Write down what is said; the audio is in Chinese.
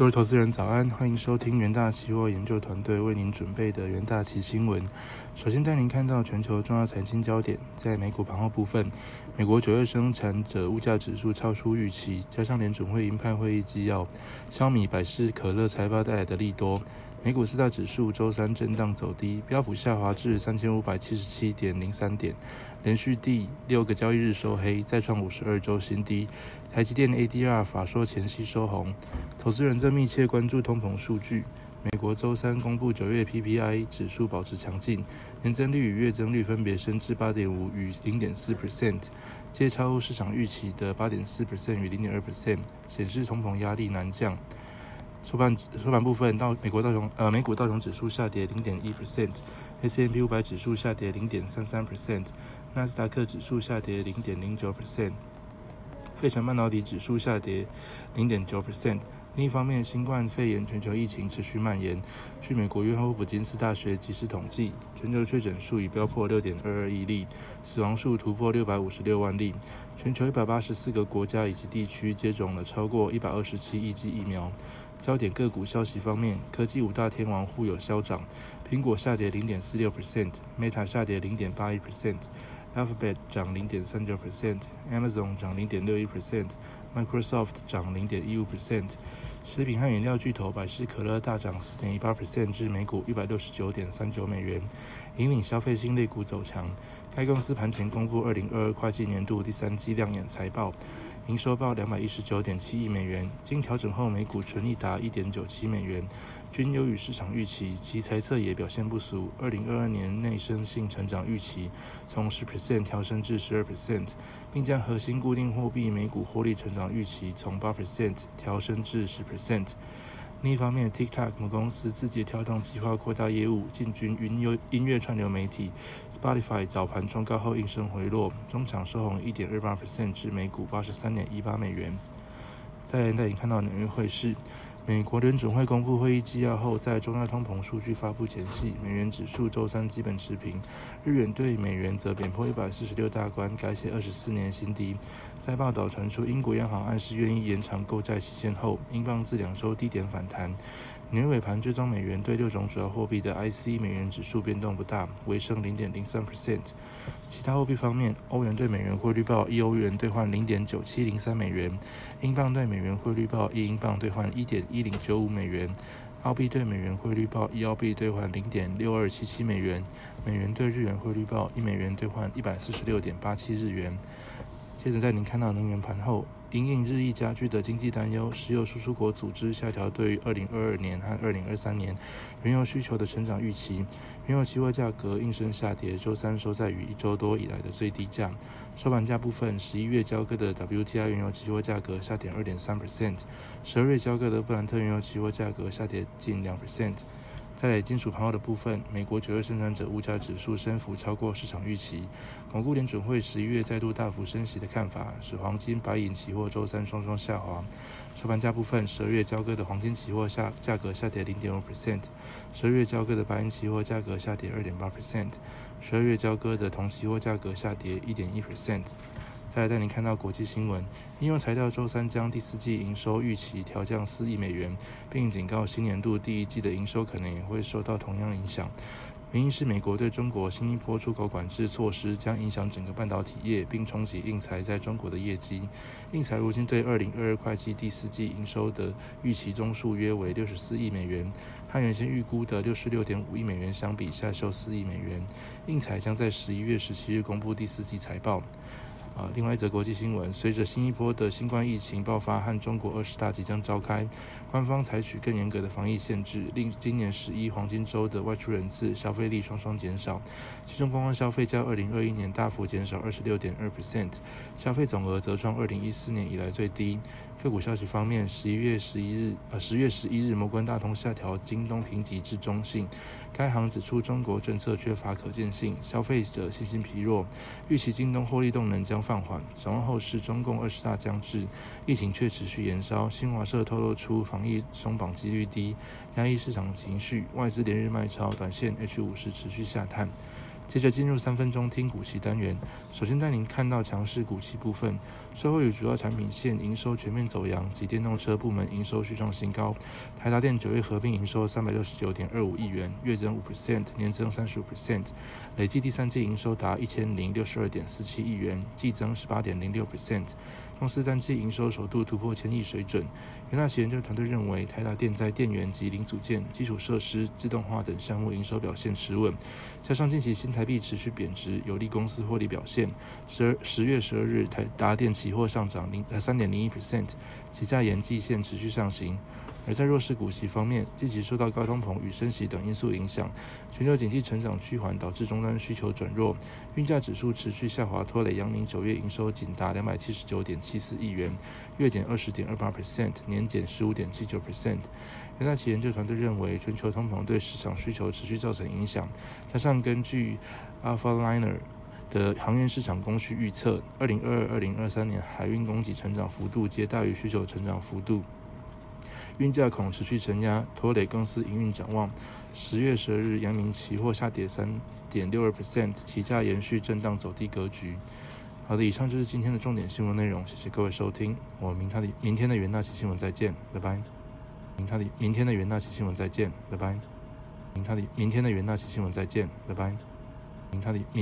各位投资人早安，欢迎收听元大期货研究团队为您准备的元大期新闻。首先带您看到全球重要财经焦点，在美股盘后部分，美国九月生产者物价指数超出预期，加上联准会鹰派会议纪要、小米、百事可乐财报带来的利多。美股四大指数周三震荡走低，标普下滑至三千五百七十七点零三点，连续第六个交易日收黑，再创五十二周新低。台积电 ADR 法说前夕收红，投资人正密切关注通膨数据。美国周三公布九月 PPI 指数保持强劲，年增率与月增率分别升至八点五与零点四 percent，皆超乎市场预期的八点四 percent 与零点二 percent，显示通膨压力难降。收盘收盘部分，到美国道琼呃美股道琼指数下跌零点一 percent，S M P 五百指数下跌零点三三 percent，纳斯达克指数下跌零点零九 percent，费城半导体指数下跌零点九 percent。另一方面，新冠肺炎全球疫情持续蔓延。据美国约翰霍普金斯大学及时统计，全球确诊数已飙破六点二二亿例，死亡数突破六百五十六万例。全球一百八十四个国家以及地区接种了超过一百二十七亿剂疫苗。焦点个股消息方面，科技五大天王互有消涨，苹果下跌零点四六 percent，Meta 下跌零点八一 percent，Alphabet 涨零点三九 percent，Amazon 涨零点六一 percent，Microsoft 涨零点一五 percent。食品和饮料巨头百事可乐大涨四点一八 percent 至每股一百六十九点三九美元，引领消费新类股走强。该公司盘前公布二零二二会计年度第三季亮眼财报。营收报两百一十九点七亿美元，经调整后每股纯益达一点九七美元，均优于市场预期。其财测也表现不俗，二零二二年内生性成长预期从十 percent 调升至十二 percent，并将核心固定货币每股获利成长预期从八 percent 调升至十 percent。另一方面，TikTok 母公司字节跳动计划扩大业务，进军云游音乐串流媒体。Spotify 早盘冲高后应声回落，中场收红一点二八 percent 至每股八十三点一八美元。再来带你看到纽约汇市。美国联准会公布会议纪要后，在中央通膨数据发布前夕，美元指数周三基本持平，日元对美元则贬破一百四十六大关，改写二十四年新低。在报道传出英国央行暗示愿意延长购债期限后，英镑自两周低点反弹。纽尾盘追踪美元对六种主要货币的 IC 美元指数变动不大，微升零点零三 percent。其他货币方面，欧元对美元汇率报一欧元兑换零点九七零三美元，英镑对美元汇率报一英镑兑换一点一零九五美元，澳币对美元汇率报一澳币兑换零点六二七七美元，美元对日元汇率报一美元兑换一百四十六点八七日元。接着，在您看到能源盘后。因应日益加剧的经济担忧，石油输出国组织下调对于二零二二年和二零二三年原油需求的成长预期。原油期货价格应声下跌，周三收在于一周多以来的最低价。收盘价部分，十一月交割的 WTI 原油期货价格下跌二点三 percent，十二月交割的布兰特原油期货价格下跌近两 percent。在金属盘后的部分，美国九月生产者物价指数升幅超过市场预期，巩固联准会十一月再度大幅升息的看法，使黄金、白银期货周三双双下滑。收盘价部分，十二月交割的黄金期货下价格下跌零点五 percent，十二月交割的白银期货价格下跌二点八 percent，十二月交割的铜期货价格下跌一点一 percent。再来带您看到国际新闻，应用材料周三将第四季营收预期调降四亿美元，并警告新年度第一季的营收可能也会受到同样影响。原因是美国对中国新一波出口管制措施将影响整个半导体业，并冲击应材在中国的业绩。应材如今对二零二二会计第四季营收的预期中数约为六十四亿美元，和原先预估的六十六点五亿美元相比下修四亿美元。应材将在十一月十七日公布第四季财报。啊，另外一则国际新闻，随着新一波的新冠疫情爆发和中国二十大即将召开，官方采取更严格的防疫限制，令今年十一黄金周的外出人次、消费力双双减少。其中观光消费较二零二一年大幅减少二十六点二 percent，消费总额则创二零一四年以来最低。个股消息方面，十一月十一日，呃，十月十一日，摩根大通下调京东评级至中性。该行指出，中国政策缺乏可见性，消费者信心疲弱，预期京东获利动能将放缓。展望后市，中共二十大将至，疫情却持续延烧。新华社透露出，防疫松绑几率低，压抑市场情绪，外资连日卖超，短线 H 五是持续下探。接着进入三分钟听股息单元，首先带您看到强势股息部分，售后与主要产品线营收全面走阳，及电动车部门营收续创新高。台达电九月合并营收三百六十九点二五亿元，月增五 percent，年增三十五 percent，累计第三季营收达一千零六十二点四七亿元，季增十八点零六 percent。公司单季营收首度突破千亿水准。元大旗研究团队认为，台达电在电源及零组件、基础设施、自动化等项目营收表现持稳，加上近期新台台币持续贬值，有利公司获利表现。十二十月十二日，台达电期货上涨零三点零一 percent，其价沿季线持续上行。而在弱势股息方面，近期受到高通膨与升息等因素影响，全球经济成长趋缓，导致终端需求转弱，运价指数持续下滑，拖累阳明九月营收仅达两百七十九点七四亿元，月减二十点二八 percent，年减十五点七九 percent。元大旗研究团队认为，全球通膨对市场需求持续造成影响，加上根据 Alphaliner 的航运市场供需预测，二零二二、二零二三年海运供给成长幅度皆大于需求成长幅度。运价恐持续承压，拖累公司营运展望。十月十二日，阳明期货下跌三点六二 percent，期价延续震荡走低格局。好的，以上就是今天的重点新闻内容，谢谢各位收听，我明天的明天的元大旗新闻再见，拜拜。明天的明天的元大旗新闻再见，拜拜。明天的明天的元大期新闻再见，拜拜。明天的明。